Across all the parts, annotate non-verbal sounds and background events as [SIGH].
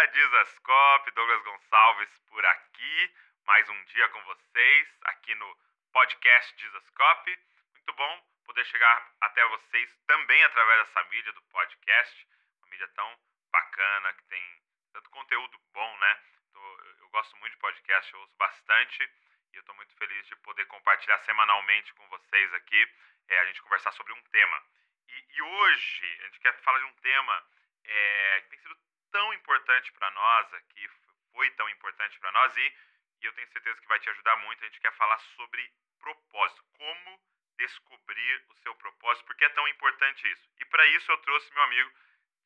Fala Dizascope, Douglas Gonçalves por aqui. Mais um dia com vocês aqui no podcast Dizascope. Muito bom poder chegar até vocês também através dessa mídia do podcast. Uma mídia tão bacana, que tem tanto conteúdo bom, né? Eu gosto muito de podcast, eu ouço bastante e eu estou muito feliz de poder compartilhar semanalmente com vocês aqui, é, a gente conversar sobre um tema. E, e hoje a gente quer falar de um tema é, que tem sido tão importante para nós aqui, foi tão importante para nós e, e eu tenho certeza que vai te ajudar muito. A gente quer falar sobre propósito, como descobrir o seu propósito, porque é tão importante isso. E para isso eu trouxe meu amigo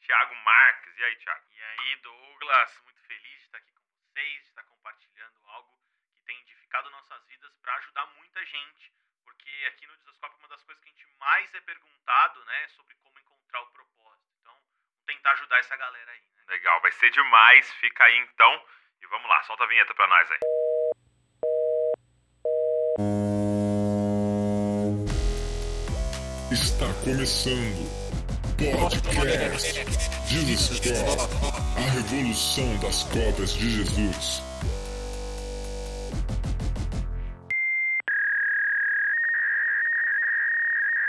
Tiago Marques. E aí, Tiago? E aí, Douglas, muito feliz de estar aqui com vocês, de estar compartilhando algo que tem edificado nossas vidas para ajudar muita gente, porque aqui no Desascope uma das coisas que a gente mais é perguntado, né, é sobre como encontrar o propósito. Então, tentar ajudar essa galera aí. Legal, vai ser demais. Fica aí então e vamos lá, solta a vinheta para nós aí. Está começando Podcast Jesus a revolução das cópias de Jesus.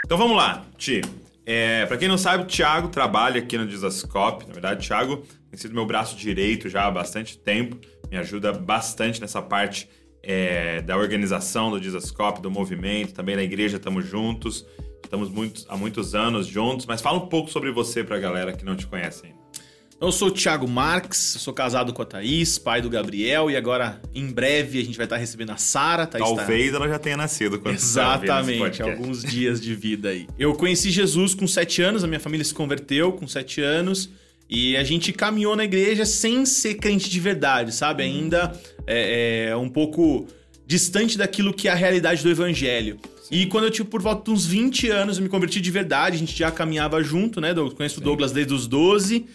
Então vamos lá, Ti. É, para quem não sabe, o Thiago trabalha aqui no Dizascope. Na verdade, o Thiago tem sido meu braço direito já há bastante tempo. Me ajuda bastante nessa parte é, da organização do Dizascope, do movimento. Também na igreja estamos juntos. Estamos há muitos anos juntos, mas fala um pouco sobre você para a galera que não te conhece ainda. Eu sou o Thiago Marques, sou casado com a Thaís, pai do Gabriel, e agora, em breve, a gente vai estar recebendo a Sara. Talvez tá... ela já tenha nascido quando Exatamente, alguns dias de vida aí. Eu conheci Jesus com sete anos, a minha família se converteu com sete anos, e a gente caminhou na igreja sem ser crente de verdade, sabe? Ainda é, é um pouco distante daquilo que é a realidade do evangelho. E quando eu tive por volta de uns 20 anos, eu me converti de verdade, a gente já caminhava junto, né? Eu conheço o Douglas desde os 12.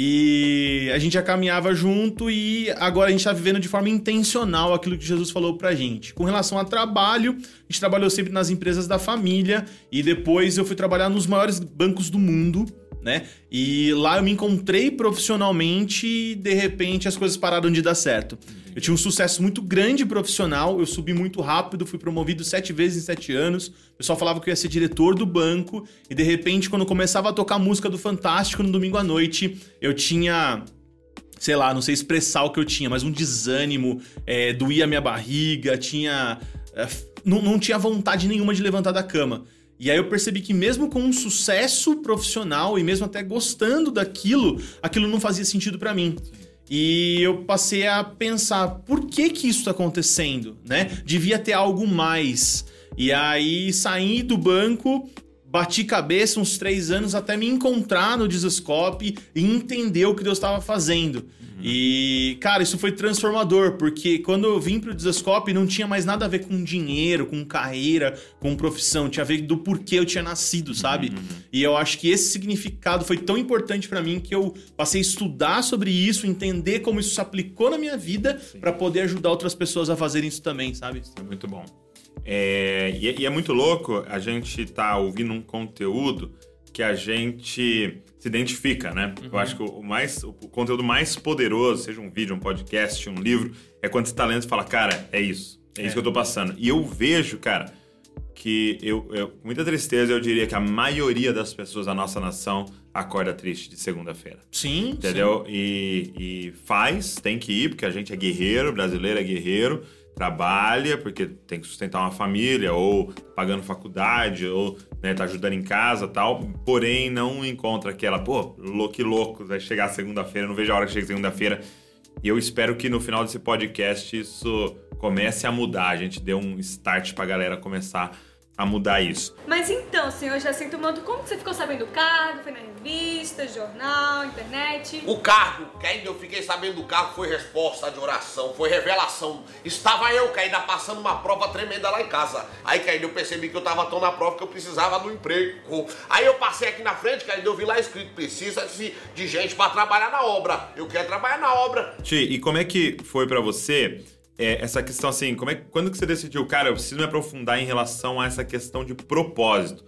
E a gente já caminhava junto e agora a gente está vivendo de forma intencional aquilo que Jesus falou pra gente. Com relação a trabalho, a gente trabalhou sempre nas empresas da família e depois eu fui trabalhar nos maiores bancos do mundo, né? E lá eu me encontrei profissionalmente e de repente as coisas pararam de dar certo. Eu tinha um sucesso muito grande profissional, eu subi muito rápido, fui promovido sete vezes em sete anos. O pessoal falava que eu ia ser diretor do banco, e de repente, quando começava a tocar música do Fantástico no domingo à noite, eu tinha sei lá, não sei expressar o que eu tinha, mas um desânimo, é, doía minha barriga, tinha. É, não, não tinha vontade nenhuma de levantar da cama. E aí eu percebi que mesmo com um sucesso profissional e mesmo até gostando daquilo, aquilo não fazia sentido para mim. E eu passei a pensar, por que que isso está acontecendo, né? Devia ter algo mais. E aí saí do banco, bati cabeça uns três anos até me encontrar no Dizascope e entender o que Deus estava fazendo. E, cara, isso foi transformador, porque quando eu vim pro Desascope não tinha mais nada a ver com dinheiro, com carreira, com profissão, tinha a ver do porquê eu tinha nascido, sabe? Uhum. E eu acho que esse significado foi tão importante para mim que eu passei a estudar sobre isso, entender como isso se aplicou na minha vida para poder ajudar outras pessoas a fazerem isso também, sabe? É muito bom. É, e, é, e é muito louco a gente tá ouvindo um conteúdo que a gente se identifica, né? Uhum. Eu acho que o, mais, o conteúdo mais poderoso, seja um vídeo, um podcast, um livro, é quando você tá lendo e fala, cara, é isso. É, é, isso que eu tô passando. E eu vejo, cara, que eu, eu, com muita tristeza, eu diria que a maioria das pessoas da nossa nação acorda triste de segunda-feira. Sim. Entendeu? Sim. E, e faz, tem que ir, porque a gente é guerreiro, brasileiro é guerreiro trabalha porque tem que sustentar uma família ou pagando faculdade ou né, tá ajudando em casa tal, porém não encontra aquela, pô, louco louco, vai chegar segunda-feira, não vejo a hora que chegue segunda-feira. E eu espero que no final desse podcast isso comece a mudar, a gente dê um start pra galera começar a mudar isso. Mas então, senhor Jacinto Manto, como que você ficou sabendo do cargo? Foi na revista, jornal, internet? O cargo, que ainda eu fiquei sabendo do cargo, foi resposta de oração, foi revelação. Estava eu, que ainda passando uma prova tremenda lá em casa. Aí que ainda eu percebi que eu estava tão na prova que eu precisava do emprego. Aí eu passei aqui na frente, que ainda eu vi lá escrito, precisa de, de gente para trabalhar na obra. Eu quero trabalhar na obra. Ti, e como é que foi para você é, essa questão assim, como é, quando que você decidiu, cara, eu preciso me aprofundar em relação a essa questão de propósito?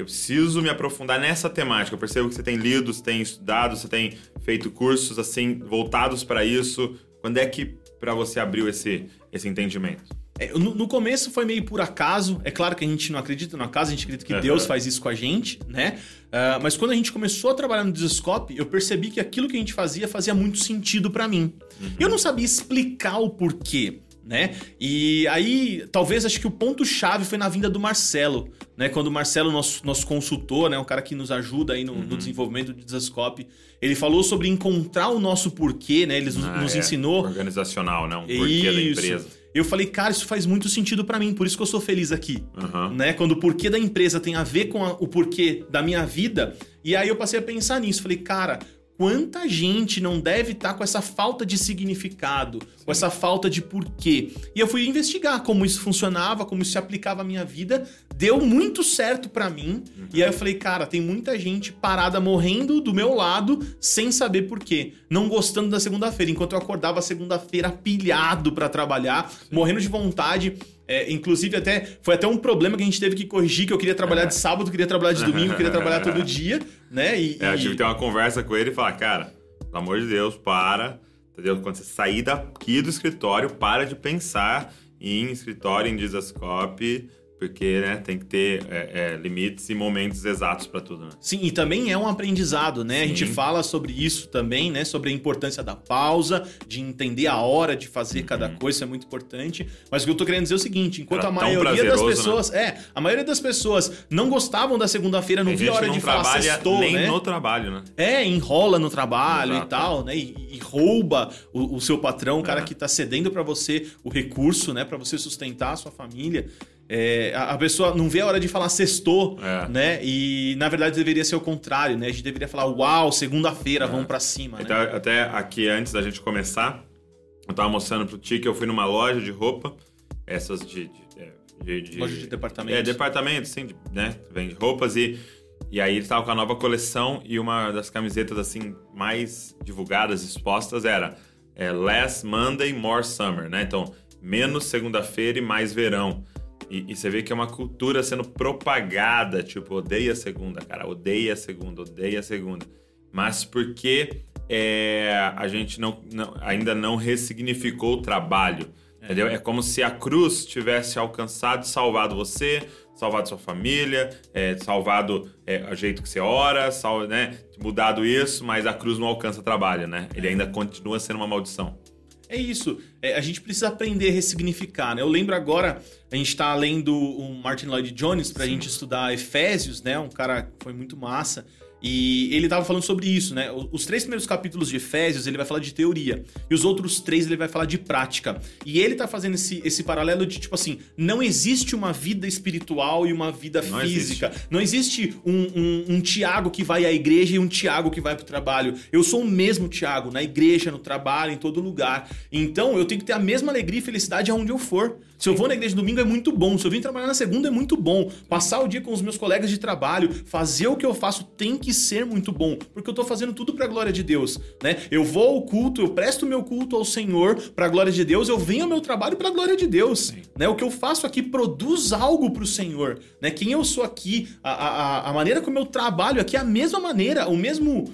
eu preciso me aprofundar nessa temática. Eu percebo que você tem lido, você tem estudado, você tem feito cursos assim voltados para isso. Quando é que para você abriu esse, esse entendimento? É, no, no, começo foi meio por acaso. É claro que a gente não acredita no acaso, a gente acredita que uhum. Deus faz isso com a gente, né? Uh, mas quando a gente começou a trabalhar no Desescope, eu percebi que aquilo que a gente fazia fazia muito sentido para mim. Uhum. Eu não sabia explicar o porquê né? E aí, talvez acho que o ponto chave foi na vinda do Marcelo, né? Quando o Marcelo, nosso, nosso consultor, né, um cara que nos ajuda aí no, uhum. no desenvolvimento do Desascope, ele falou sobre encontrar o nosso porquê, né? Ele ah, nos é. ensinou organizacional, né? Um porquê isso. da empresa. Eu falei, cara, isso faz muito sentido para mim, por isso que eu sou feliz aqui, uhum. né? Quando o porquê da empresa tem a ver com a, o porquê da minha vida, e aí eu passei a pensar nisso, falei, cara, quanta gente não deve estar tá com essa falta de significado, Sim. com essa falta de porquê. E eu fui investigar como isso funcionava, como isso se aplicava à minha vida, deu muito certo para mim. Uhum. E aí eu falei, cara, tem muita gente parada morrendo do meu lado sem saber porquê, não gostando da segunda-feira, enquanto eu acordava segunda-feira pilhado para trabalhar, Sim. morrendo de vontade. É, inclusive, até foi até um problema que a gente teve que corrigir, que eu queria trabalhar de sábado, queria trabalhar de domingo, queria trabalhar [LAUGHS] todo dia, né? E, é, eu tive que ter uma conversa com ele e falar, cara, pelo amor de Deus, para. Entendeu? Quando você sair daqui do escritório, para de pensar em escritório, em Dizascope porque né, tem que ter é, é, limites e momentos exatos para tudo. Né? Sim, e também é um aprendizado, né? Sim. A gente fala sobre isso também, né? Sobre a importância da pausa, de entender a hora de fazer uhum. cada coisa, isso é muito importante. Mas o que eu tô querendo dizer é o seguinte: enquanto Era a maioria das né? pessoas. Né? É, a maioria das pessoas não gostavam da segunda-feira, não via a hora de falar sextou, nem né? no trabalho, né? É, enrola no trabalho Exato. e tal, né? E, e rouba o, o, seu patrão, o cara é. que tá cedendo para você o recurso, né? Para você sustentar a sua família. É, a, pessoa não vê a hora de falar sextou, é. né? E na verdade deveria ser o contrário, né? A gente deveria falar, uau, segunda-feira, é. vamos para cima. Né? Até, aqui antes da gente começar, eu tava mostrando pro Ti que eu fui numa loja de roupa, essas de. de, é, de, de loja de departamento. É, departamento, sim, né? Vende roupas e. E aí ele tava com a nova coleção e uma das camisetas assim mais divulgadas, expostas era é, Less Monday, More Summer, né? Então, menos segunda-feira e mais verão. E, e, você vê que é uma cultura sendo propagada, tipo, odeia a segunda, cara, odeia a segunda, odeia a segunda. Mas porque é, a gente não, não, ainda não ressignificou o trabalho, é. entendeu? É como se a cruz tivesse alcançado e salvado você, salvado sua família, é, salvado é, o jeito que você ora, sal, né? mudado isso, mas a cruz não alcança trabalho, né? Ele é. ainda continua sendo uma maldição. É isso. É, a gente precisa aprender a ressignificar, né? Eu lembro agora, a gente está lendo o Martin Lloyd Jones para a gente estudar Efésios, né? Um cara que foi muito massa. E ele estava falando sobre isso, né? Os três primeiros capítulos de Efésios ele vai falar de teoria e os outros três ele vai falar de prática. E ele está fazendo esse, esse paralelo de tipo assim: não existe uma vida espiritual e uma vida não física. Existe. Não existe um, um, um, Tiago que vai à igreja e um Tiago que vai para o trabalho. Eu sou o mesmo Tiago, na igreja, no trabalho, em todo lugar. Então eu tenho que ter a mesma alegria e felicidade aonde eu for. Se eu vou na igreja domingo é muito bom. Se eu vim trabalhar na segunda é muito bom. Passar o dia com os meus colegas de trabalho, fazer o que eu faço tem que ser muito bom, porque eu tô fazendo tudo para a glória de Deus, né? Eu vou ao culto, eu presto meu culto ao Senhor para a glória de Deus, eu venho ao meu trabalho para a glória de Deus, né? O que eu faço aqui produz algo para o Senhor, né? Quem eu sou aqui, a, a, a maneira como eu trabalho aqui é a mesma maneira, o mesmo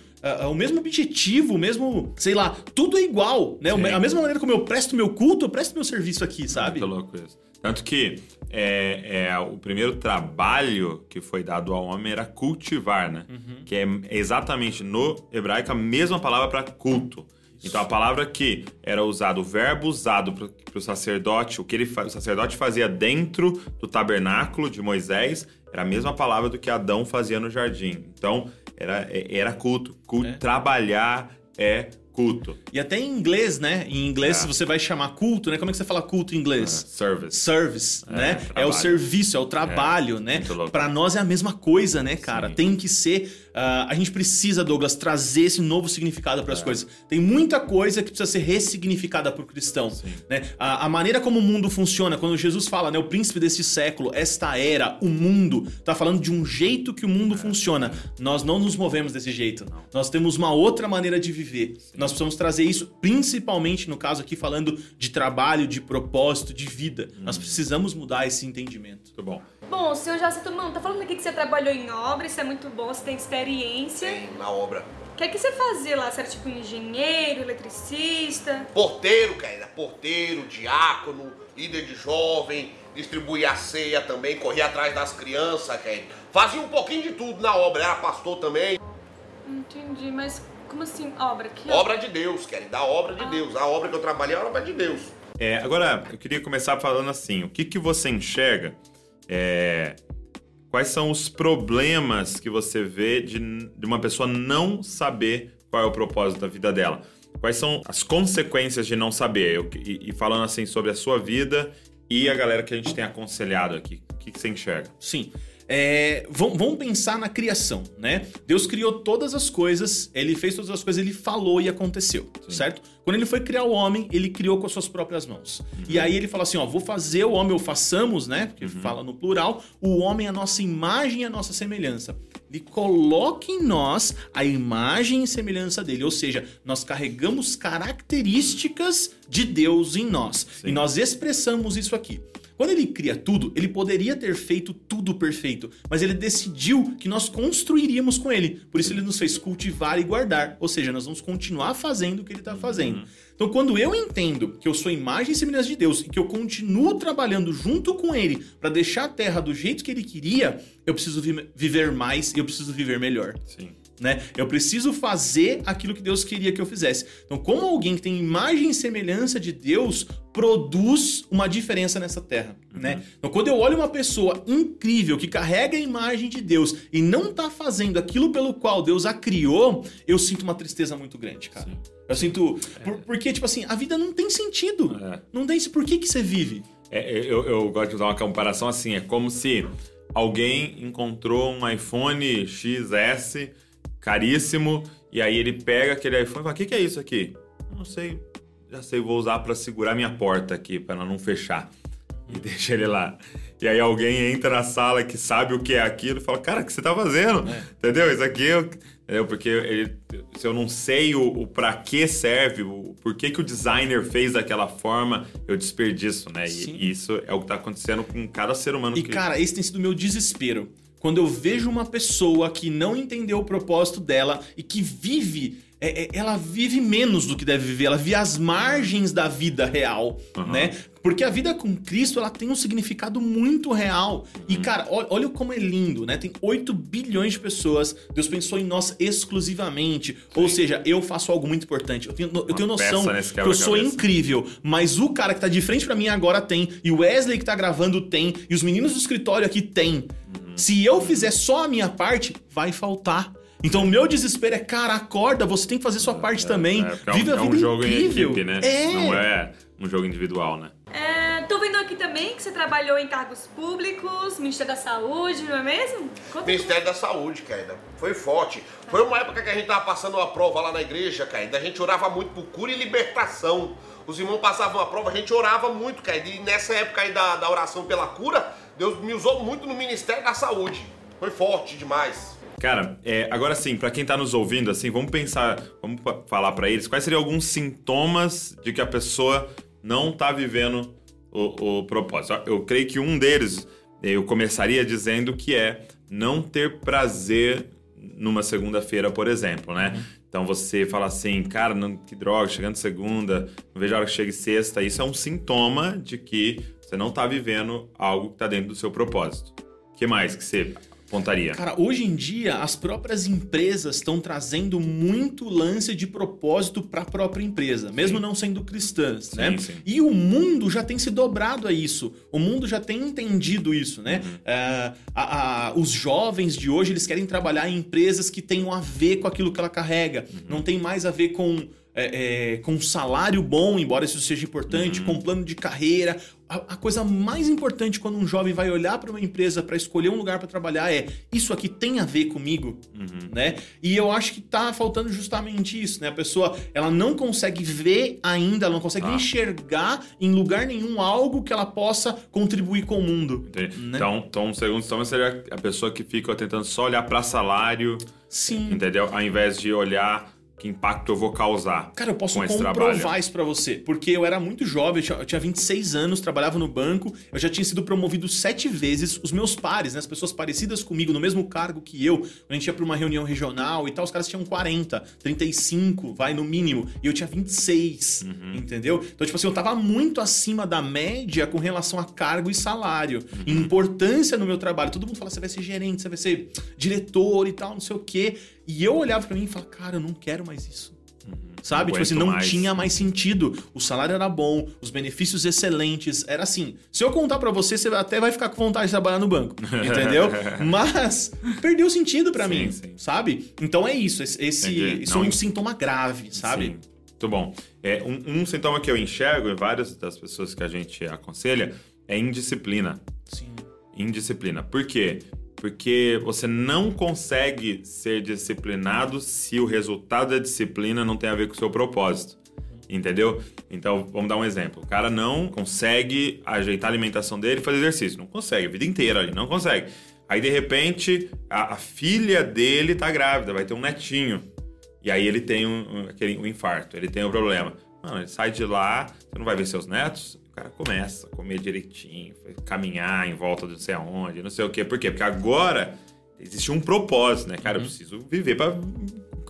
o mesmo objetivo, o mesmo, sei lá, tudo é igual, né? Sim. A mesma maneira como eu presto meu culto, eu presto meu serviço aqui, sabe? Muito louco isso. Tanto que é, é, o primeiro trabalho que foi dado ao homem era cultivar, né? Uhum. Que é exatamente no hebraico a mesma palavra para culto. Então a palavra que era usado, o verbo usado para o sacerdote, o que ele, o sacerdote fazia dentro do tabernáculo de Moisés, era a mesma palavra do que Adão fazia no jardim. Então era, era culto. culto é. Trabalhar é culto. E até em inglês, né? Em inglês, é. você vai chamar culto, né? Como é que você fala culto em inglês? Uh, service. Service, é, né? Trabalho. É o serviço, é o trabalho, é, né? Para nós é a mesma coisa, né, cara? Sim. Tem que ser Uh, a gente precisa, Douglas, trazer esse novo significado para as é. coisas. Tem muita coisa que precisa ser ressignificada o cristão. Né? A, a, maneira como o mundo funciona, quando Jesus fala, né, o príncipe desse século, esta era, o mundo, tá falando de um jeito que o mundo é. funciona. Nós não nos movemos desse jeito. Não. Nós temos uma outra maneira de viver. Sim. nós precisamos trazer isso, principalmente no caso aqui falando de trabalho, de propósito, de vida. Nós precisamos mudar esse entendimento. Muito bom. Bom, o senhor Jacinto, mano, tá falando aqui que você trabalhou em obra, isso é muito bom, você tem experiência. Tem na obra. O que é que você fazia lá? Você era tipo engenheiro, eletricista? Porteiro, cara, porteiro, diácono, líder de jovem, distribuía a ceia também, corria atrás das crianças, cara. Fazia um pouquinho de tudo na obra, era pastor também. Entendi, mas como assim, obra? Que Obra de Deus, cara, da obra de Deus. A obra que eu trabalhei é a obra de Deus. É, agora, eu queria começar falando assim: o que, que você enxerga? é, quais são os problemas que você vê de, de uma pessoa não saber qual é o propósito da vida dela? Quais são as consequências de não saber? Eu- e, e falando assim sobre a sua vida e a galera que a gente tem aconselhado aqui. O que, que você enxerga? Sim. É, vamos, vamos pensar na criação, né? Deus criou todas as coisas, ele fez todas as coisas, ele falou e aconteceu, certo? Quando ele foi criar o homem, ele criou com as suas próprias mãos. E aí ele fala assim: ó, vou fazer o homem, ou façamos, né? Porque fala no plural, o homem é a nossa imagem e a nossa semelhança. Ele coloca em nós a imagem e semelhança dele, ou seja, nós carregamos características de Deus em nós. E nós expressamos isso aqui. Quando ele cria tudo, ele poderia ter feito tudo perfeito, mas ele decidiu que nós construiríamos com ele. Por isso ele nos fez cultivar e guardar. Ou seja, nós vamos continuar fazendo o que ele está fazendo. Então, quando eu entendo que eu sou imagem e semelhança de Deus e que eu continuo trabalhando junto com ele para deixar a terra do jeito que ele queria, eu preciso vi- viver mais e eu preciso viver melhor Sim. Né? Eu preciso fazer aquilo que Deus queria que eu fizesse. Então, como alguém que tem imagem e semelhança de Deus produz uma diferença nessa terra, né? Então, quando eu olho uma pessoa incrível que carrega a imagem de Deus e não tá fazendo aquilo pelo qual Deus a criou, eu sinto uma tristeza muito grande, cara. Eu sinto por- porque tipo assim, a vida não tem sentido. É. Não tem por que que você vive? É, eu, eu gosto de usar uma comparação assim: é como se alguém encontrou um iPhone XS caríssimo e aí ele pega aquele iPhone e fala: O que, que é isso aqui? Não sei, já sei, vou usar para segurar minha porta aqui, para ela não fechar. E [LAUGHS] deixa ele lá. E aí alguém entra na sala que sabe o que é aquilo e fala: Cara, o que você tá fazendo? Entendeu? Isso aqui eu. Entendeu? Porque ele- se eu não sei o, o para que serve, o por que, que o designer fez daquela forma, eu desperdiço, né? E, e isso é o que tá acontecendo com cada ser humano E que. cara, esse tem sido o meu desespero. Quando eu vejo uma pessoa que não entendeu o propósito dela e que vive. É, é, ela vive menos do que deve viver, ela vive às margens da vida real, Aham. né? Porque a vida com Cristo, ela tem um significado muito real. E, cara, ó- olha como é lindo, né? Tem 8 bilhões de pessoas, Deus pensou em nós exclusivamente. Ou seja, eu faço algo muito importante. Eu tenho, eu tenho noção nesse que eu sou incrível, mas o cara que tá de frente pra mim agora tem, e o Wesley que tá gravando tem, e os meninos do escritório aqui tem. Uhum. Se eu fizer só a minha parte, vai faltar. Então o meu desespero é, cara, acorda, você tem que fazer sua parte também. É, porque é um- Vive a é um vida jogo incrível. em equipe, né? É. Não é um jogo individual, né? É, tô vendo aqui também que você trabalhou em cargos públicos, Ministério da Saúde, não é mesmo? Conta Ministério da Saúde, cara. Foi forte. Foi uma época que a gente tava passando uma prova lá na igreja, cara. A gente orava muito por cura e libertação. Os irmãos passavam uma prova, a gente orava muito, cara. E nessa época aí da, da oração pela cura, Deus me usou muito no Ministério da Saúde. Foi forte demais. Cara, é, agora sim, pra quem tá nos ouvindo, assim, vamos pensar, vamos falar pra eles quais seriam alguns sintomas de que a pessoa não tá vivendo o, o propósito. Eu creio que um deles, eu começaria dizendo que é não ter prazer numa segunda-feira, por exemplo, né? Então você fala assim, cara, não, que droga, chegando segunda, não vejo a hora que chegue sexta. Isso é um sintoma de que você não tá vivendo algo que tá dentro do seu propósito. O que mais que você apontaria? Cara, hoje em dia, as próprias empresas estão trazendo muito lance de propósito para a própria empresa, mesmo não sendo cristãs, Sim, né? sim. E o mundo já tem se dobrado a isso. O mundo já tem entendido isso, né? Uhum. É, a- a- os jovens de hoje, eles querem trabalhar em empresas que tenham a ver com aquilo que ela carrega. Uhum. Não tem mais a ver com... é, é, com um salário bom, embora isso seja importante, Uhum. com plano de carreira. A, a coisa mais importante quando um jovem vai olhar para uma empresa para escolher um lugar para trabalhar é isso aqui tem a ver comigo, Uhum. né? E eu acho que tá faltando justamente isso, né? A pessoa ela não consegue ver ainda, ela não consegue Ah. enxergar em lugar nenhum algo que ela possa contribuir com o mundo. Né? Então, então, segundo sintoma seria a pessoa que fica tentando só olhar para salário, Sim. entendeu? Ao invés de olhar que impacto eu vou causar. Cara, eu posso com comprovar isso pra você. Porque eu era muito jovem, eu tinha, eu tinha 26 anos, trabalhava no banco, eu já tinha sido promovido sete vezes. Os meus pares, né, as pessoas parecidas comigo, no mesmo cargo que eu, quando a gente ia pra uma reunião regional e tal, os caras tinham 40, 35, vai no mínimo, e eu tinha 26, Uhum. entendeu? Então, tipo assim, eu tava muito acima da média com relação a cargo e salário, Uhum. e importância no meu trabalho. Todo mundo fala, você vai ser gerente, você vai ser diretor e tal, não sei o quê. E eu olhava pra mim e falava, cara, eu não quero mais isso. Sabe? Tipo assim, não mais. tinha mais sentido. O salário era bom, os benefícios excelentes. Era assim. Se eu contar pra você, você até vai ficar com vontade de trabalhar no banco. [LAUGHS] Entendeu? Mas perdeu sentido pra Sim, mim. sim. Sabe? Então é isso. Esse, Entendi. isso é Não, um sintoma grave, sabe? Sim. Muito bom. É, um, um sintoma que eu enxergo em várias das pessoas que a gente aconselha é indisciplina. Sim. Indisciplina. Por quê? Porque você não consegue ser disciplinado se o resultado da disciplina não tem a ver com o seu propósito. Entendeu? Então, vamos dar um exemplo. O cara não consegue ajeitar a alimentação dele e fazer exercício. Não consegue, a vida inteira ali, não consegue. Aí, de repente, a, a filha dele tá grávida, vai ter um netinho. E aí ele tem um, um- aquele, um infarto, ele tem um problema. Mano, ele sai de lá, você não vai ver seus netos? O cara começa a comer direitinho, caminhar em volta de não sei aonde, não sei o quê. Por quê? Porque agora existe um propósito, né? Cara, eu preciso viver pra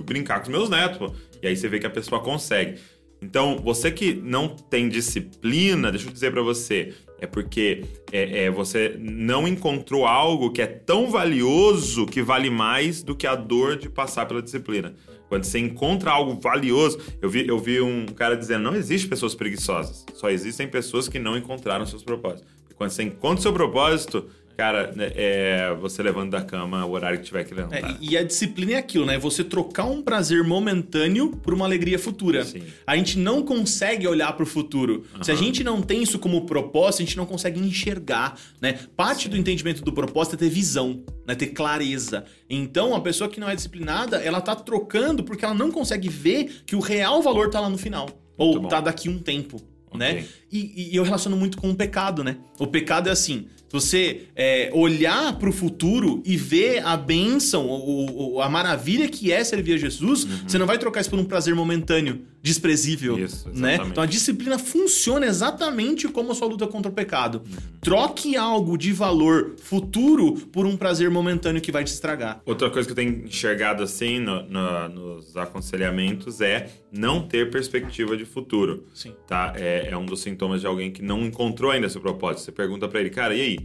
brincar com os meus netos, pô. E aí você vê que a pessoa consegue. Então, você que não tem disciplina, deixa eu dizer pra você, é porque é, é, você não encontrou algo que é tão valioso que vale mais do que a dor de passar pela disciplina. Quando você encontra algo valioso, eu vi, eu vi um cara dizendo: não existe pessoas preguiçosas, só existem pessoas que não encontraram seus propósitos. Quando você encontra o seu propósito, cara, né, é você levando da cama o horário que tiver que É, levantar. e e a disciplina é aquilo, né? Você trocar um prazer momentâneo por uma alegria futura. Sim. A gente não consegue olhar pro futuro. Se a gente não tem isso como propósito, a gente não consegue enxergar, né? Parte do entendimento do propósito é ter visão, né? Ter clareza. Então, a pessoa que não é disciplinada, ela tá trocando porque ela não consegue ver que o real valor tá lá no final. Ou bom. tá daqui um tempo, Ok. né? E, e eu relaciono muito com o pecado, né? O pecado é assim: você é, olhar pro futuro e ver a bênção, o- o- a maravilha que é servir a Jesus, você não vai trocar isso por um prazer momentâneo, desprezível. Isso, né? Então a disciplina funciona exatamente como a sua luta contra o pecado. Uhum. Troque algo de valor futuro por um prazer momentâneo que vai te estragar. Outra coisa que eu tenho enxergado assim no- no- nos aconselhamentos é não ter perspectiva de futuro. Sim. Tá? É, é um dos sintomas de alguém que não encontrou ainda seu propósito. Você pergunta pra ele, cara, e aí?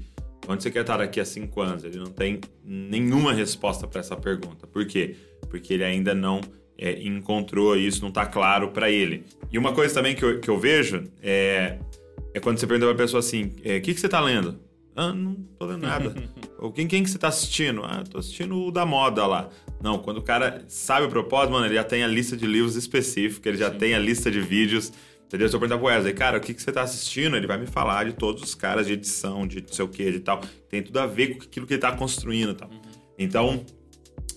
Onde você quer estar daqui a cinco anos? Ele não tem nenhuma resposta pra essa pergunta. Por quê? Porque ele ainda não é, encontrou isso, não tá claro pra ele. E uma coisa também que eu, que eu vejo é, é quando você pergunta pra pessoa assim: o que, que você tá lendo? Ah, não tô lendo nada. [LAUGHS] Ou quem, quem que você tá assistindo? Ah, tô assistindo o da moda lá. Não, quando o cara sabe o propósito, mano, ele já tem a lista de livros específica, ele já tem a lista de vídeos. Entendeu? Se eu perguntar pro Wesley, cara, o que, que você tá assistindo? Ele vai me falar de todos os caras de edição, de não sei o que, de tal. Tem tudo a ver com aquilo que ele tá construindo e tal. Então,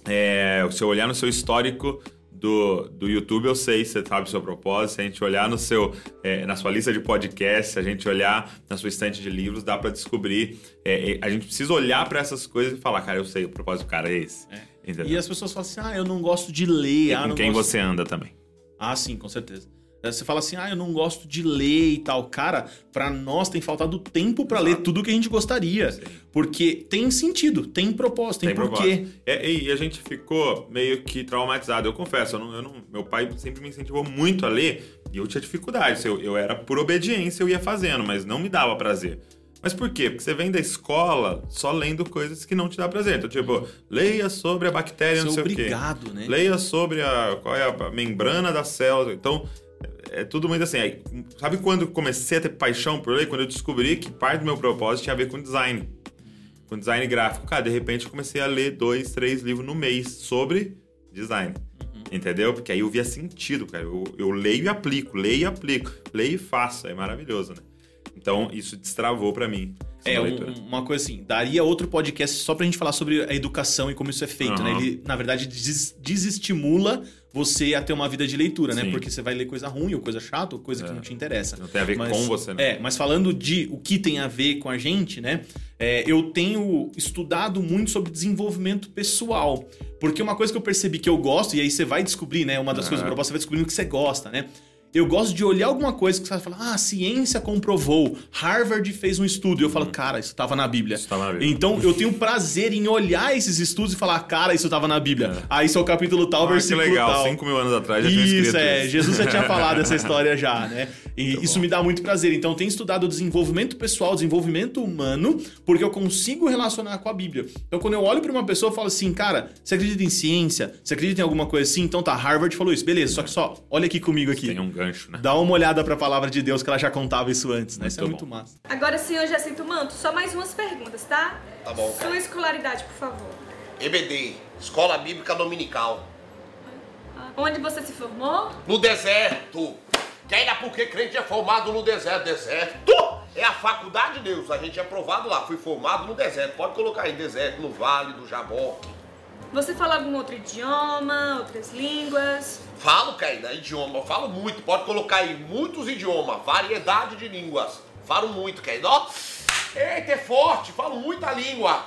é, se eu olhar no seu histórico do, do YouTube, eu sei se você sabe o seu propósito. Se a gente olhar no seu, é, na sua lista de podcasts, se a gente olhar na sua estante de livros, dá pra descobrir. É, é, a gente precisa olhar pra essas coisas e falar, cara, eu sei, o propósito do cara é esse. Entendeu? E as pessoas falam assim: ah, eu não gosto de ler. E ah, com quem gosto... você anda também. Ah, sim, com certeza. Aí Você fala assim, ah, eu não gosto de ler e tal. Cara, pra nós tem faltado tempo pra ler tudo que a gente gostaria. Sim. Porque tem sentido, tem propósito, tem, porquê. propósito. É, e a gente ficou meio que traumatizado. Eu confesso, eu não, eu não- meu pai sempre me incentivou muito a ler e eu tinha dificuldade. Eu, eu era por obediência, eu ia fazendo, mas não me dava prazer. Mas por quê? Porque você vem da escola só lendo coisas que não te dá prazer. Então, tipo, leia sobre a bactéria, não sei o quê. obrigado, né? Leia sobre a, qual é a membrana da célula. Então, é tudo muito assim. Aí, sabe quando comecei a ter paixão por ler? Quando eu descobri que parte do meu propósito tinha a ver com design. Com design gráfico. Cara, de repente eu comecei a ler dois, três livros no mês sobre design. Entendeu? Porque aí eu via sentido, cara. Eu, eu leio e aplico, leio e aplico, leio e faço. É maravilhoso, né? Então, isso destravou pra mim. É, um- uma coisa assim, daria outro podcast só pra gente falar sobre a educação e como isso é feito, né? Aham. Ele, na verdade, des- desestimula você a ter uma vida de leitura, né? Sim. Porque você vai ler coisa ruim, ou coisa chata, ou coisa que É. não te interessa. Não tem a ver com você, né? É, mas falando de o que tem a ver com a gente, né? é, eu tenho estudado muito sobre desenvolvimento pessoal. Porque uma coisa que eu percebi que eu gosto, e aí você vai descobrir, né? Uma das É. coisas do propósito, você vai descobrindo o que você gosta, né? Eu gosto de olhar alguma coisa que você vai falar, ah, a ciência comprovou, Harvard fez um estudo. E eu falo, cara, isso tava na Bíblia. Isso tava na Bíblia. Então eu tenho prazer em olhar esses estudos e falar, cara, isso tava na Bíblia. É. Aí isso é o capítulo tal, Ah, que versículo legal, tal. 5 mil anos atrás já tinha escrito Isso, é. isso. Jesus já tinha [LAUGHS] falado essa história já, né? E Muito isso bom. me dá muito prazer. Então, eu tenho estudado o desenvolvimento pessoal, desenvolvimento humano, porque eu consigo relacionar com a Bíblia. Então, quando eu olho pra uma pessoa, eu falo assim, cara, você acredita em ciência? Você acredita em alguma coisa assim? Então tá, Harvard falou isso. Beleza, só que só, olha aqui comigo aqui. Tem um gancho, né? Dá uma olhada pra palavra de Deus, que ela já contava isso antes, né? Isso é Muito muito bom. massa. Agora, senhor Jacinto Manto, só mais umas perguntas, tá? Tá bom, cara. Sua escolaridade, por favor. EBD, Escola Bíblica Dominical. Onde você se formou? No deserto. Que ainda porque crente é formado no deserto. Deserto é a faculdade de Deus. A gente é aprovado lá. Fui formado no deserto. Pode colocar aí deserto, no Vale do Jaboque. Você fala algum outro idioma, outras línguas? Falo, Caína, idioma. Eu falo muito. Pode colocar aí muitos idiomas. Variedade de línguas. Falo muito, Caína. Ó, eita, é forte. Falo muita língua.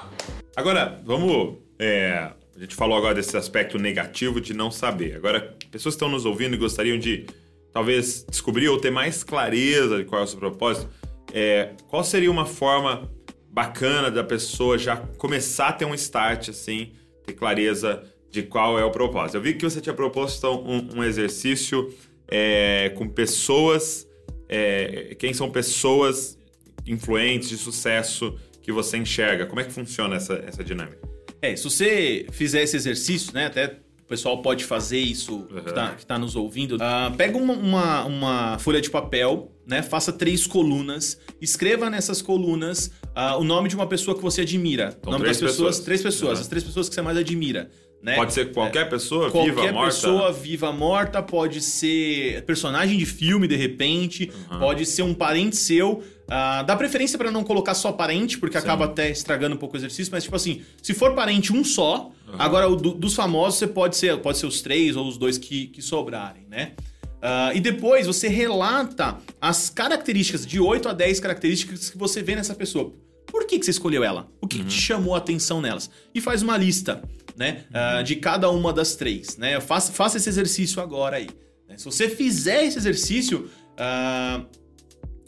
Agora, vamos. é, a gente falou agora desse aspecto negativo de não saber. Agora, pessoas que estão nos ouvindo e gostariam de talvez descobrir ou ter mais clareza de qual é o seu propósito, é, qual seria uma forma bacana da pessoa já começar a ter um start assim, ter clareza de qual é o propósito? Eu vi que você tinha proposto um, um exercício é, com pessoas. é, quem são pessoas influentes de sucesso que você enxerga? Como é que funciona essa, essa dinâmica? É, se você fizer esse exercício, né? Até o pessoal pode fazer isso que, tá, que tá nos ouvindo. Ah, pega uma, uma, uma folha de papel, né? Faça três colunas. Escreva nessas colunas ah, o nome de uma pessoa que você admira. Então, o nome três das pessoas, pessoas. três pessoas, Uhum. as três pessoas que você mais admira. Né? Pode ser qualquer pessoa, Qualquer viva, morta? pessoa viva, morta, pode ser personagem de filme, de repente, pode ser um parente seu. Ah, dá preferência pra não colocar só parente, porque acaba até estragando um pouco o exercício, mas tipo assim, se for parente um só, agora o do- dos famosos você pode ser, pode ser os três ou os dois que, que sobrarem, né? Ah, e depois você relata as características, de 8 a 10 características que você vê nessa pessoa. Por que, que você escolheu ela? O que, que te chamou a atenção nelas? E faz uma lista, né? ah, de cada uma das três, né? Faça, faça esse exercício agora aí. né? Se você fizer esse exercício, ah,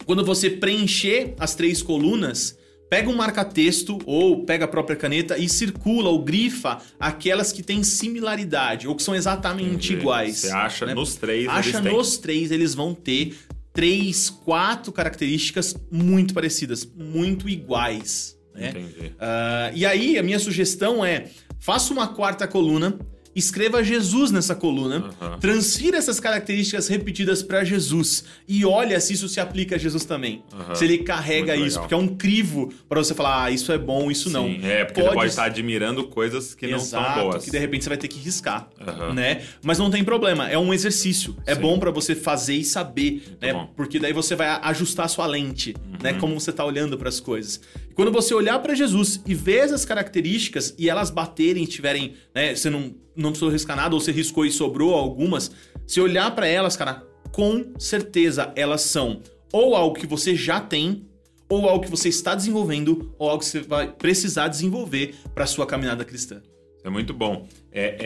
quando você preencher as três colunas, pega um marca-texto ou pega a própria caneta e circula ou grifa aquelas que têm similaridade ou que são exatamente Entendi. iguais. Você acha né? nos três Acha eles têm. nos três, eles vão ter três, quatro características muito parecidas, muito iguais. Né? Entendi. Ah, e aí, a minha sugestão é: faça uma quarta coluna, escreva Jesus nessa coluna, Aham. transfira essas características repetidas para Jesus e olha se isso se aplica a Jesus também. Aham. Se ele carrega Muito isso, legal. porque é um crivo para você falar, ah, isso é bom, isso não. Sim, é, porque você pode estar admirando coisas que não Exato, são boas. que de repente você vai ter que riscar, Aham. né? Mas não tem problema, é um exercício. É Sim. bom pra você fazer e saber, né? bom. Uhum. Porque daí você vai ajustar a sua lente, né? Como você tá olhando pras coisas. Quando você olhar pra Jesus e ver essas características e elas baterem tiverem, né? Você não, não precisou riscar nada ou você riscou e sobrou algumas. Se olhar pra elas, cara, com certeza elas são ou algo que você já tem ou algo que você está desenvolvendo, ou algo que você vai precisar desenvolver para sua caminhada cristã. É muito bom. É,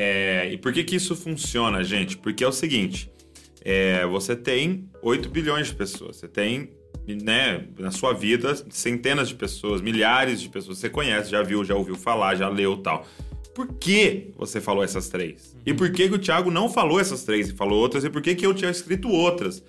é, E por que, que isso funciona, gente? Porque é o seguinte: é, você tem 8 bilhões de pessoas, você tem, né, na sua vida, centenas de pessoas, milhares de pessoas. Você conhece, já viu, já ouviu falar, já leu tal. Por que você falou essas três? E por que, que o Thiago não falou essas três e falou outras? E por que, que eu tinha escrito outras?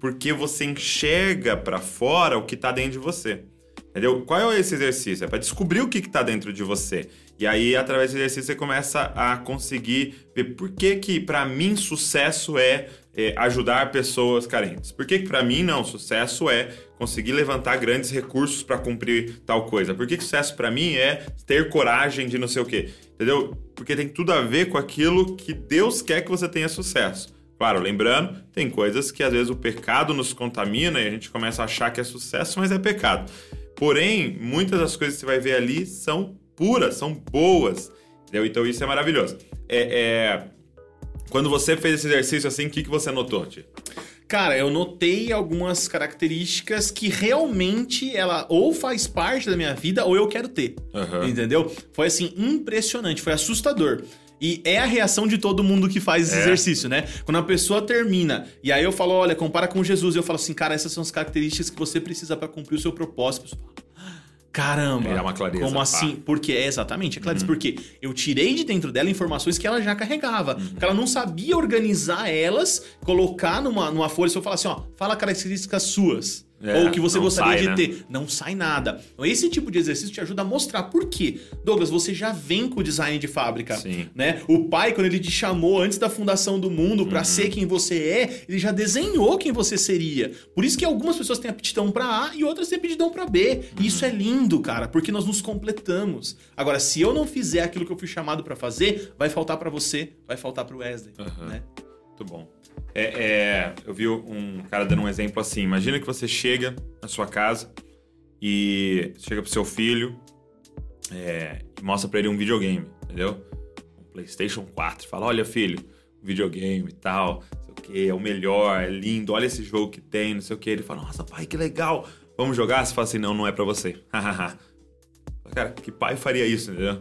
Porque você enxerga pra fora o que tá dentro de você. Entendeu? Qual é esse exercício? É para descobrir o que está dentro de você. E aí, através desse exercício, você começa a conseguir ver por que que, para mim, sucesso é, é, ajudar pessoas carentes. Por que que, para mim, não? Sucesso é conseguir levantar grandes recursos para cumprir tal coisa. Por que que sucesso, para mim, é ter coragem de não sei o quê? Entendeu? Porque tem tudo a ver com aquilo que Deus quer que você tenha sucesso. Claro, lembrando, tem coisas que às vezes o pecado nos contamina e a gente começa a achar que é sucesso, mas é pecado. Porém, muitas das coisas que você vai ver ali são puras, são boas. Entendeu? Então isso é maravilhoso. É, é, Quando você fez esse exercício assim, o que, que você notou, Tia? Cara, eu notei algumas características que realmente ela ou faz parte da minha vida ou eu quero ter. Aham. Entendeu? Foi assim, impressionante, foi assustador. E é a reação de todo mundo que faz esse É. exercício, né? Quando a pessoa termina, e aí eu falo, olha, compara com Jesus, eu falo assim, cara, essas são as características que você precisa pra cumprir o seu propósito. Caramba, dá uma clareza, como pá. assim? Porque é exatamente, é clareza, porque eu tirei de dentro dela informações que ela já carregava, que ela não sabia organizar elas, colocar numa, numa folha, se eu falar assim, ó, fala características suas. É, ou que você gostaria sai, de né? ter. Não sai nada. Esse tipo de exercício te ajuda a mostrar por quê. Douglas, você já vem com o design de fábrica. Sim. Né? O pai, quando ele te chamou antes da fundação do mundo Uhum. pra ser quem você é, ele já desenhou quem você seria. Por isso que algumas pessoas têm aptidão pra A e outras têm aptidão pra B. E Uhum. isso é lindo, cara, porque nós nos completamos. Agora, se eu não fizer aquilo que eu fui chamado pra fazer, vai faltar pra você, vai faltar pro Wesley. Aham. Né? Muito bom. É, é, eu vi um cara dando um exemplo assim. Imagina que você chega na sua casa e chega pro seu filho é, e mostra pra ele um videogame, entendeu? Um PlayStation 4. Fala: Olha, filho, videogame e tal, não sei o que, é o melhor, é lindo, olha esse jogo que tem, não sei o que. Ele fala: Nossa, pai, que legal, vamos jogar? Você fala assim: Não, não é pra você. [LAUGHS] Cara, que pai faria isso, entendeu?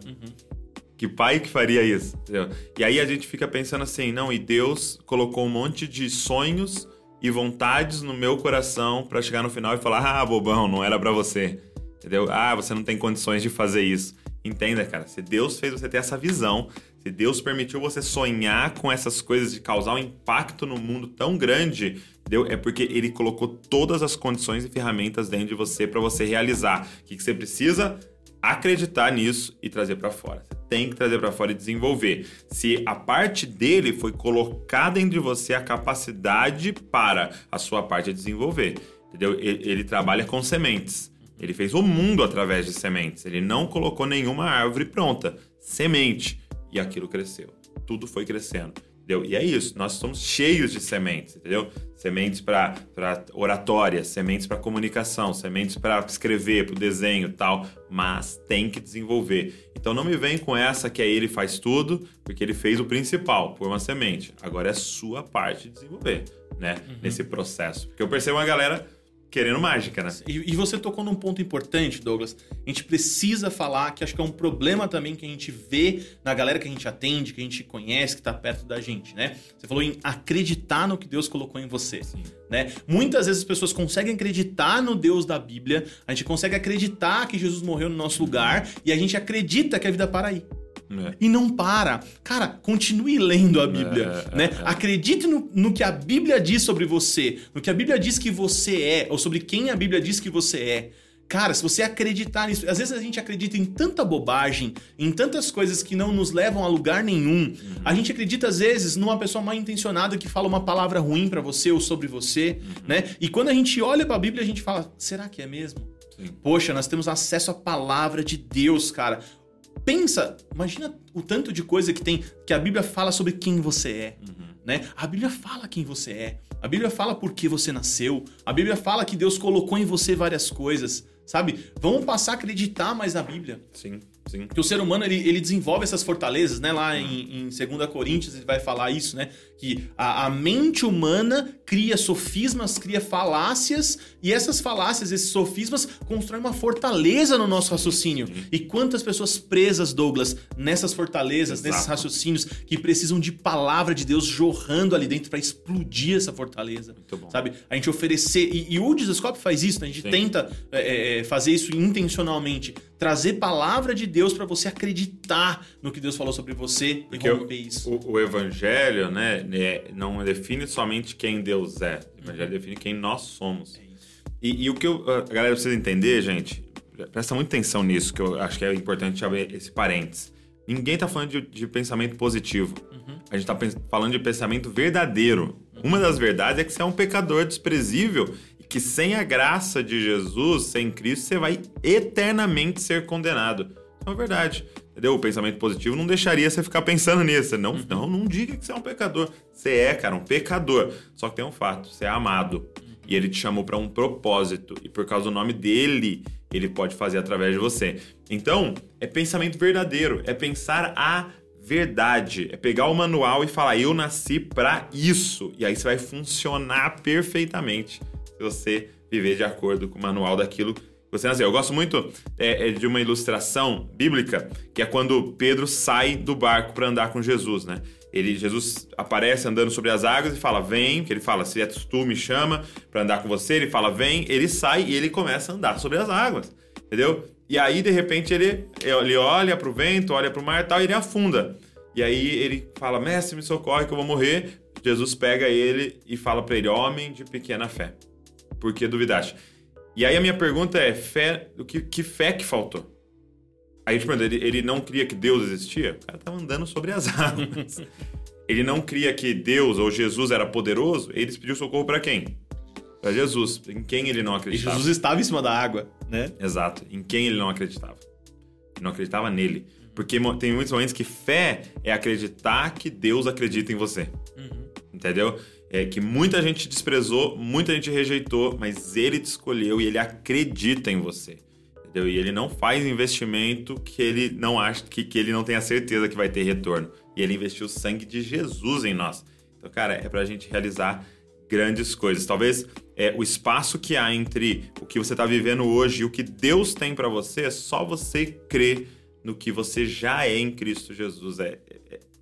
Que pai que faria isso? entendeu? E aí a gente fica pensando assim, não, e Deus colocou um monte de sonhos e vontades no meu coração pra chegar no final e falar: "Ah, bobão, não era pra você". Entendeu? Ah, você não tem condições de fazer isso. Entenda, cara, se Deus fez você ter essa visão, se Deus permitiu você sonhar com essas coisas de causar um impacto no mundo tão grande, entendeu? É porque ele colocou todas as condições e ferramentas dentro de você pra você realizar. O que, que você precisa? acreditar nisso e trazer pra fora. Tem que trazer pra fora e desenvolver. Se a parte dele foi colocar dentro de você a capacidade para a sua parte desenvolver, entendeu? Ele, ele trabalha com sementes. Ele fez o mundo através de sementes. Ele não colocou nenhuma árvore pronta. Semente. E aquilo cresceu. Tudo foi crescendo. Entendeu? E é isso, nós somos cheios de sementes, entendeu? Sementes para oratória, sementes para comunicação, sementes para escrever, para o desenho e tal, mas tem que desenvolver. Então não me vem com essa que é ele faz tudo, porque ele fez o principal, por uma semente. Agora é sua parte de desenvolver, né? Nesse processo. Porque eu percebo uma galera querendo mágica, né? E, e você tocou num ponto importante, Douglas. A gente precisa falar que acho que é um problema também que a gente vê na galera que a gente atende, que a gente conhece, que tá perto da gente, né? Você falou em acreditar no que Deus colocou em você, né? Muitas vezes as pessoas conseguem acreditar no Deus da Bíblia, a gente consegue acreditar que Jesus morreu no nosso lugar e a gente acredita que a vida para aí. É. E não para. Cara, continue lendo a Bíblia, É, né? Acredite no, no que a Bíblia diz sobre você, no que a Bíblia diz que você é, ou sobre quem a Bíblia diz que você é. Cara, se você acreditar nisso, às vezes a gente acredita em tanta bobagem, em tantas coisas que não nos levam a lugar nenhum. A gente acredita às vezes numa pessoa mal intencionada que fala uma palavra ruim pra você ou sobre você, né? E quando a gente olha pra Bíblia, a gente fala: será que é mesmo? Sim. Poxa, nós temos acesso à palavra de Deus, cara. Pensa, imagina o tanto de coisa que tem que a Bíblia fala sobre quem você é, né? A Bíblia fala quem você é. A Bíblia fala por que você nasceu. A Bíblia fala que Deus colocou em você várias coisas, sabe? Vamos passar a acreditar mais na Bíblia. Sim, sim. Que o ser humano ele, ele desenvolve essas fortalezas, né? Lá em, em 2 Coríntios ele vai falar isso, né? Que a, a mente humana cria sofismas, cria falácias, e essas falácias, esses sofismas, constroem uma fortaleza no nosso raciocínio. E quantas pessoas presas, Douglas, nessas fortalezas, Exato. nesses raciocínios, que precisam de palavra de Deus jorrando ali dentro para explodir essa fortaleza. Muito bom. Sabe? A gente oferecer. E, e o Disoscope faz isso, né? A gente Sim. tenta é, é, fazer isso intencionalmente. Trazer palavra de Deus para você acreditar no que Deus falou sobre você Porque e o, romper isso. o, o evangelho, né, né, não define somente quem Deus é. O evangelho define quem nós somos. E, e o que eu- a galera precisa entender, gente, presta muita atenção nisso, que eu acho que é importante abrir esse parênteses. Ninguém tá falando de, de pensamento positivo. A gente tá falando de pensamento verdadeiro. Uma das verdades é que você é um pecador desprezível e que sem a graça de Jesus, sem Cristo, você vai eternamente ser condenado. É uma verdade. Entendeu? O pensamento positivo não deixaria você ficar pensando nisso. Não, não, não diga que você é um pecador. Você é, cara, um pecador. Só que tem um fato: você é amado. E ele te chamou para um propósito. E por causa do nome dele, ele pode fazer através de você. Então, é pensamento verdadeiro, é pensar a verdade, é pegar o manual e falar eu nasci para isso, e aí você vai funcionar perfeitamente se você viver de acordo com o manual daquilo que você nasceu. Eu gosto muito é, é de uma ilustração bíblica que é quando Pedro sai do barco para andar com Jesus, né? Ele, Jesus aparece andando sobre as águas e fala, vem, que ele fala, se é tu me chama para andar com você, ele fala, vem, ele sai e ele começa a andar sobre as águas, entendeu? E aí, de repente, ele, ele olha pro vento, olha pro mar e tal, e ele afunda. E aí ele fala, mestre, me socorre que eu vou morrer. Jesus pega ele e fala para ele, homem de pequena fé, por que duvidaste? E aí a minha pergunta é, fé, que, que fé que faltou? Aí, tipo, ele, ele não cria que Deus existia? O cara tava andando sobre as [LAUGHS] águas. ele não cria que Deus ou Jesus era poderoso? Ele pediu socorro para quem? Para Jesus. Em quem ele não acreditava? E Jesus estava em cima da água, né? Exato. Em quem ele não acreditava? Ele não acreditava nele. Porque tem muitos momentos que fé é acreditar que Deus acredita em você. Uhum. Entendeu? É que muita gente desprezou, muita gente rejeitou, mas ele te escolheu e ele acredita em você entendeu? E ele não faz investimento que ele não acha que, que ele não tenha certeza que vai ter retorno. E ele investiu o sangue de Jesus em nós. Então, cara, é pra gente realizar grandes coisas. Talvez é, o espaço que há entre o que você está vivendo hoje e o que Deus tem para você é só você crer no que você já é em Cristo Jesus. É,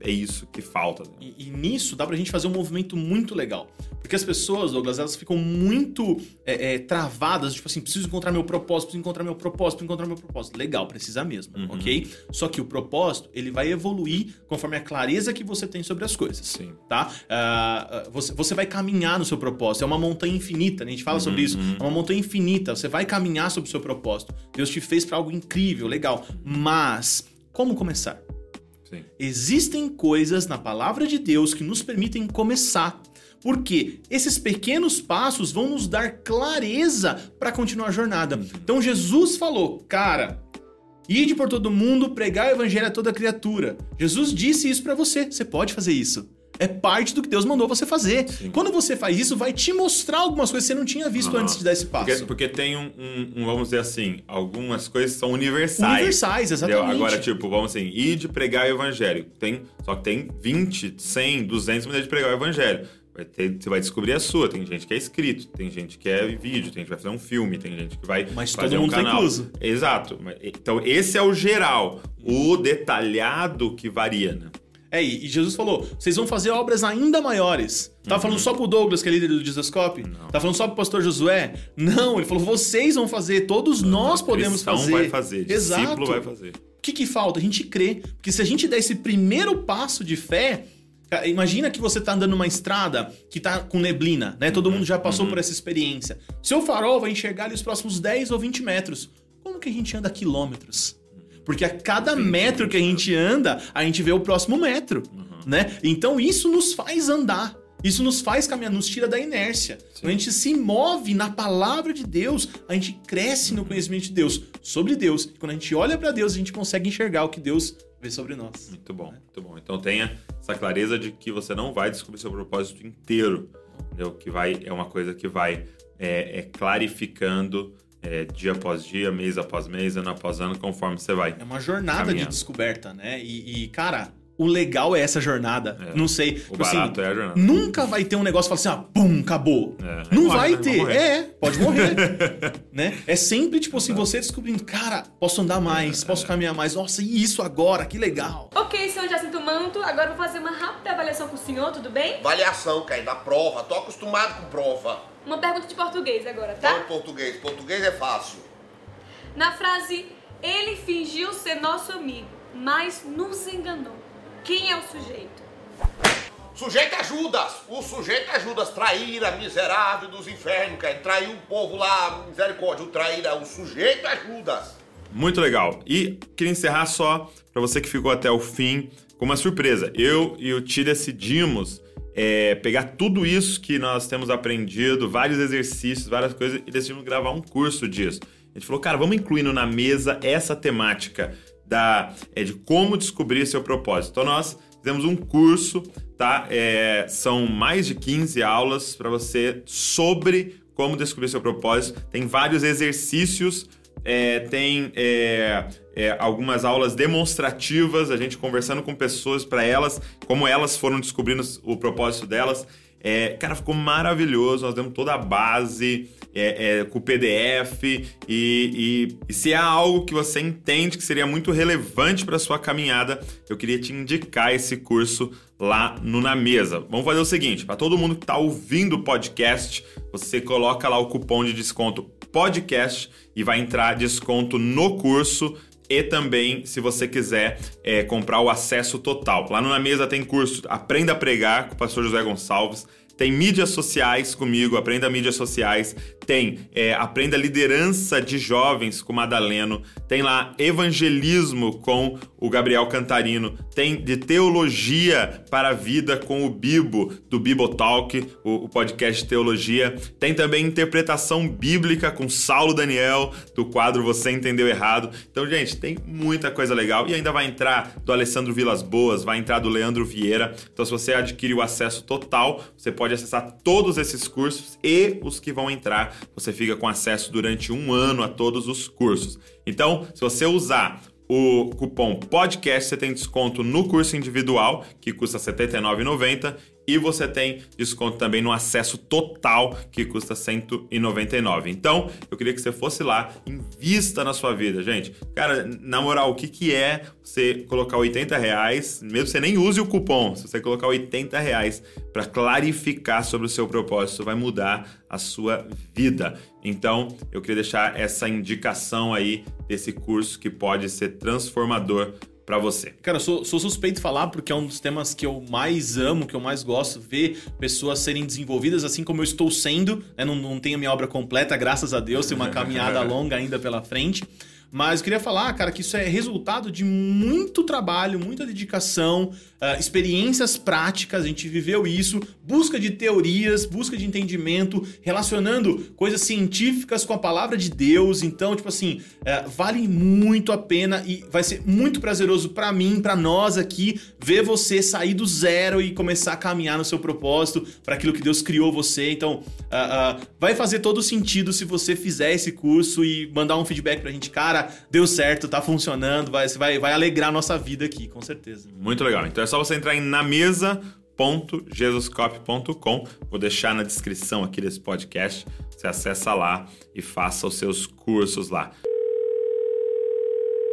é, isso que falta. E, e, nisso dá pra gente fazer um movimento muito legal. Porque as pessoas, Douglas, elas ficam muito é, é, travadas, tipo assim, preciso encontrar meu propósito, preciso encontrar meu propósito, preciso encontrar meu propósito. Legal, precisa mesmo, uhum. ok? Só que o propósito, ele vai evoluir conforme a clareza que você tem sobre as coisas. Sim. Tá? Uh, você, você vai caminhar no seu propósito. É uma montanha infinita, né? a gente fala uhum. sobre isso. É uma montanha infinita. Você vai caminhar sobre o seu propósito. Deus te fez para algo incrível, legal. Mas, como começar? Sim. Existem coisas na palavra de Deus que nos permitem começar. Porque esses pequenos passos vão nos dar clareza para continuar a jornada. Uhum. Então Jesus falou, cara, ide por todo mundo, pregar o evangelho a toda criatura. Jesus disse isso para você, você pode fazer isso. É parte do que Deus mandou você fazer. Sim. Quando você faz isso, vai te mostrar algumas coisas que você não tinha visto uhum. antes de dar esse passo. Porque, porque tem um, um, um, vamos dizer assim, algumas coisas são universais. Universais, exatamente. Entendeu? Agora, tipo, vamos assim, ir de pregar o evangelho. Tem, só que tem 20, 100, 200 maneiras de pregar o evangelho. Vai ter, você vai descobrir a sua. Tem gente que é escrito, tem gente que é vídeo, tem gente que vai fazer um filme, tem gente que vai Mas fazer todo mundo um canal. Tá incluso. Exato. Então, esse é o geral. O detalhado que varia, né? É, e Jesus falou: vocês vão fazer obras ainda maiores. Tava uhum. falando só pro Douglas, que é líder do Jesuscope? Não. Tava falando só pro pastor Josué? Não, ele falou: vocês vão fazer, todos Não, nós podemos fazer. vai fazer, Exato. discípulo vai fazer. O que, que falta? A gente crê. Porque se a gente der esse primeiro passo de fé, Imagina que você tá andando numa estrada que tá com neblina, né? Todo uhum, mundo já passou uhum. por essa experiência. Seu farol vai enxergar ali os próximos 10 ou 20 metros. Como que a gente anda quilômetros? Porque a cada metro que a gente anda, a gente vê o próximo metro, uhum. né? Então isso nos faz andar. Isso nos faz caminhar, nos tira da inércia. Sim. Quando a gente se move na palavra de Deus, a gente cresce no conhecimento de Deus, sobre Deus. E quando a gente olha para Deus, a gente consegue enxergar o que Deus vê sobre nós. Muito bom, muito bom. Então tenha essa clareza de que você não vai descobrir seu propósito inteiro, entendeu? Que vai é uma coisa que vai é, é clarificando é, dia após dia, mês após mês, ano após ano, conforme você vai. É uma jornada caminhando. de descoberta, né? E, e, cara, o legal é essa jornada. É. Não sei. O tipo assim, barato assim, é a jornada. Nunca vai ter um negócio que fala assim, ah, pum, acabou. É, não morre, vai né? ter. É, pode morrer. [LAUGHS] né? É sempre, tipo assim, você descobrindo, cara, posso andar mais, é, posso caminhar mais. Nossa, e isso agora? Que legal. Ok, senhor Jacinto Manto, agora eu vou fazer uma rápida avaliação com o senhor, tudo bem? Avaliação, Caio, da prova. Tô acostumado com prova. Uma pergunta de português agora, tá? Não, português. Português é fácil. Na frase, ele fingiu ser nosso amigo, mas nos enganou. Quem é o sujeito? Sujeito é Judas! O sujeito é Judas, traíra, miserável dos infernos, cara. Traiu o povo lá, misericórdia. O traíra, o sujeito é Judas. Muito legal. E queria encerrar só, para você que ficou até o fim, com uma surpresa. Eu e o Ti decidimos é, pegar tudo isso que nós temos aprendido, vários exercícios, várias coisas, e decidimos gravar um curso disso. A gente falou, cara, vamos incluindo na mesa essa temática da, é, de como descobrir seu propósito. Então, nós fizemos um curso, tá? É, são mais de 15 aulas para você sobre como descobrir seu propósito. Tem vários exercícios é, tem é, é, algumas aulas demonstrativas, a gente conversando com pessoas para elas, como elas foram descobrindo o propósito delas. É, cara, ficou maravilhoso. Nós demos toda a base é, é, com o PDF. E, e, e, se há algo que você entende que seria muito relevante para sua caminhada, eu queria te indicar esse curso lá no Na Mesa. Vamos fazer o seguinte: para todo mundo que está ouvindo o podcast, você coloca lá o cupom de desconto podcast e vai entrar desconto no curso e também se você quiser é, comprar o acesso total. Lá no Na Mesa tem curso Aprenda a Pregar com o pastor José Gonçalves. Tem mídias sociais comigo, aprenda mídias sociais. Tem é, aprenda liderança de jovens com Madaleno. Tem lá evangelismo com o Gabriel Cantarino. Tem de teologia para a vida com o Bibo, do Bibotalk, o, o podcast teologia. Tem também interpretação bíblica com Saulo Daniel, do quadro Você Entendeu Errado. Então, gente, tem muita coisa legal. E ainda vai entrar do Alessandro Vilas Boas, vai entrar do Leandro Vieira. Então, se você adquirir o acesso total, você pode pode acessar todos esses cursos e os que vão entrar, você fica com acesso durante um ano a todos os cursos. Então, se você usar o cupom podcast, você tem desconto no curso individual, que custa R$ 79,90, e você tem desconto também no acesso total, que custa 199. Então, eu queria que você fosse lá, invista na sua vida, gente. Cara, na moral, o que, que é você colocar 80 reais, mesmo você nem use o cupom, se você colocar 80 reais para clarificar sobre o seu propósito, vai mudar a sua vida. Então, eu queria deixar essa indicação aí desse curso que pode ser transformador para você? Cara, eu sou, sou suspeito de falar porque é um dos temas que eu mais amo, que eu mais gosto, ver pessoas serem desenvolvidas assim como eu estou sendo. Né? Não, não tenho a minha obra completa, graças a Deus, tem uma [LAUGHS] caminhada longa ainda pela frente. Mas eu queria falar, cara, que isso é resultado de muito trabalho, muita dedicação, uh, experiências práticas, a gente viveu isso, busca de teorias, busca de entendimento, relacionando coisas científicas com a palavra de Deus. Então, tipo assim, uh, vale muito a pena e vai ser muito prazeroso para mim, para nós aqui, ver você sair do zero e começar a caminhar no seu propósito, para aquilo que Deus criou você. Então, uh, vai fazer todo sentido se você fizer esse curso e mandar um feedback pra gente, cara deu certo, tá funcionando, vai, vai, vai alegrar a nossa vida aqui, com certeza. Muito legal. Então é só você entrar em na mesa www.jesuscop.com. Vou deixar na descrição aqui desse podcast. Você acessa lá e faça os seus cursos lá.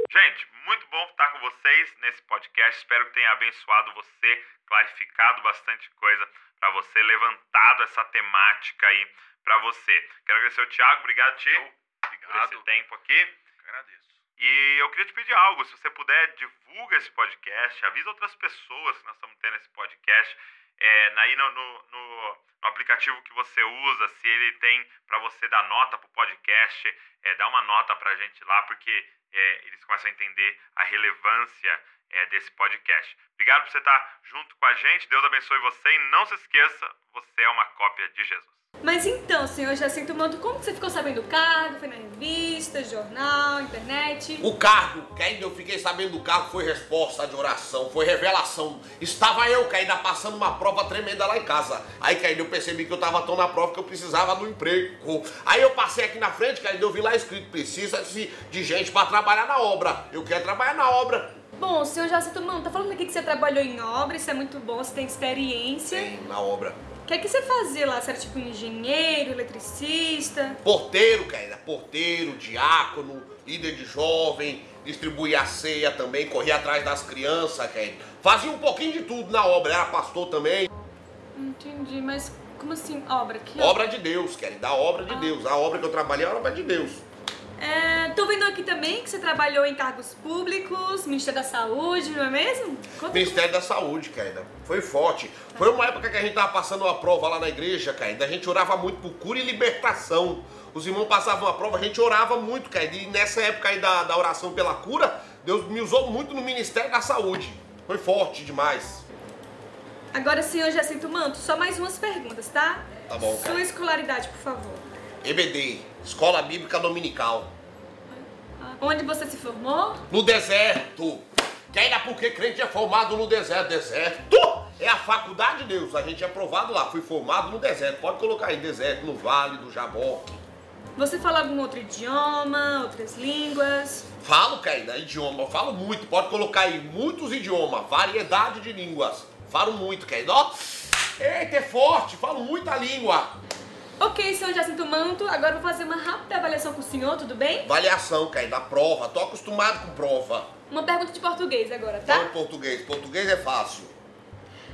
Gente, muito bom estar com vocês nesse podcast. Espero que tenha abençoado você, clarificado bastante coisa para você, levantado essa temática aí para você. Quero agradecer ao Thiago, obrigado, Tio, por esse tempo aqui. Agradeço. E eu queria te pedir algo, se você puder, divulga esse podcast, avisa outras pessoas que nós estamos tendo esse podcast. É, aí no, no, no, aplicativo que você usa, se ele tem para você dar nota para o podcast, é, dá uma nota para a gente lá, porque é, eles começam a entender a relevância é, desse podcast. Obrigado por você estar junto com a gente, Deus abençoe você e não se esqueça, você é uma cópia de Jesus. Mas então, senhor Jacinto Manto, como que você ficou sabendo do cargo? Foi na revista, jornal, internet? O cargo, que ainda eu fiquei sabendo do cargo, foi resposta de oração, foi revelação. Estava eu, ainda passando uma prova tremenda lá em casa. Aí, que ainda eu percebi que eu estava tão na prova que eu precisava do emprego. Aí eu passei aqui na frente, que ainda eu vi lá escrito, precisa de, de gente para trabalhar na obra. Eu quero trabalhar na obra. Bom, o senhor Jacinto Manto, tá falando aqui que você trabalhou em obra, isso é muito bom, você tem experiência. Sim, na obra. O que, é que você fazia lá? Você era tipo engenheiro, eletricista? Porteiro, cara. Porteiro, diácono, líder de jovem, distribuía a ceia também, corria atrás das crianças, cara. Fazia um pouquinho de tudo na obra, era pastor também. Entendi, mas como assim, obra? Que obra de Deus, Kelly, da obra de ah. Deus. A obra que eu trabalhei é a obra de Deus. É, tô vendo aqui também que você trabalhou em cargos públicos, Ministério da Saúde, não é mesmo? Conta Ministério da Saúde, Caída. Foi forte. Foi uma época que a gente tava passando uma prova lá na igreja, Caída. A gente orava muito por cura e libertação. Os irmãos passavam uma prova, a gente orava muito, Caída. E nessa época aí da, da oração pela cura, Deus me usou muito no Ministério da Saúde. Foi forte demais. Agora, senhor Jacinto Manto, só mais umas perguntas, tá? Tá bom, cara. Sua escolaridade, por favor. EBD, Escola Bíblica Dominical. Onde você se formou? No deserto. Que ainda porque crente é formado no deserto. Deserto é a faculdade de Deus. A gente é aprovado lá. Fui formado no deserto. Pode colocar aí, deserto, no Vale do Jaboque. Você fala algum outro idioma, outras línguas? Falo, Caída, idioma. Falo muito. Pode colocar aí muitos idiomas, variedade de línguas. Falo muito, Caída. Ó, eita, é forte. Falo muita língua. Ok, senhor Jacinto Manto, agora eu vou fazer uma rápida avaliação com o senhor, tudo bem? Avaliação, Caída, prova. Tô acostumado com prova. Uma pergunta de português agora, tá? Fala português. Português é fácil.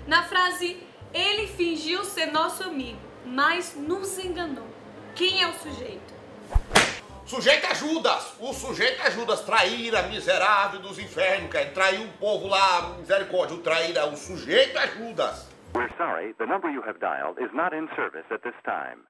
Na frase, ele fingiu ser nosso amigo, mas nos enganou. Quem é o sujeito? Sujeito é Judas. O sujeito é Judas. Traíra, miserável dos infernos, Caída. Traiu o povo lá, misericórdia. O traíra, o sujeito é Judas. We're sorry, the number you have dialed is not in service at this time.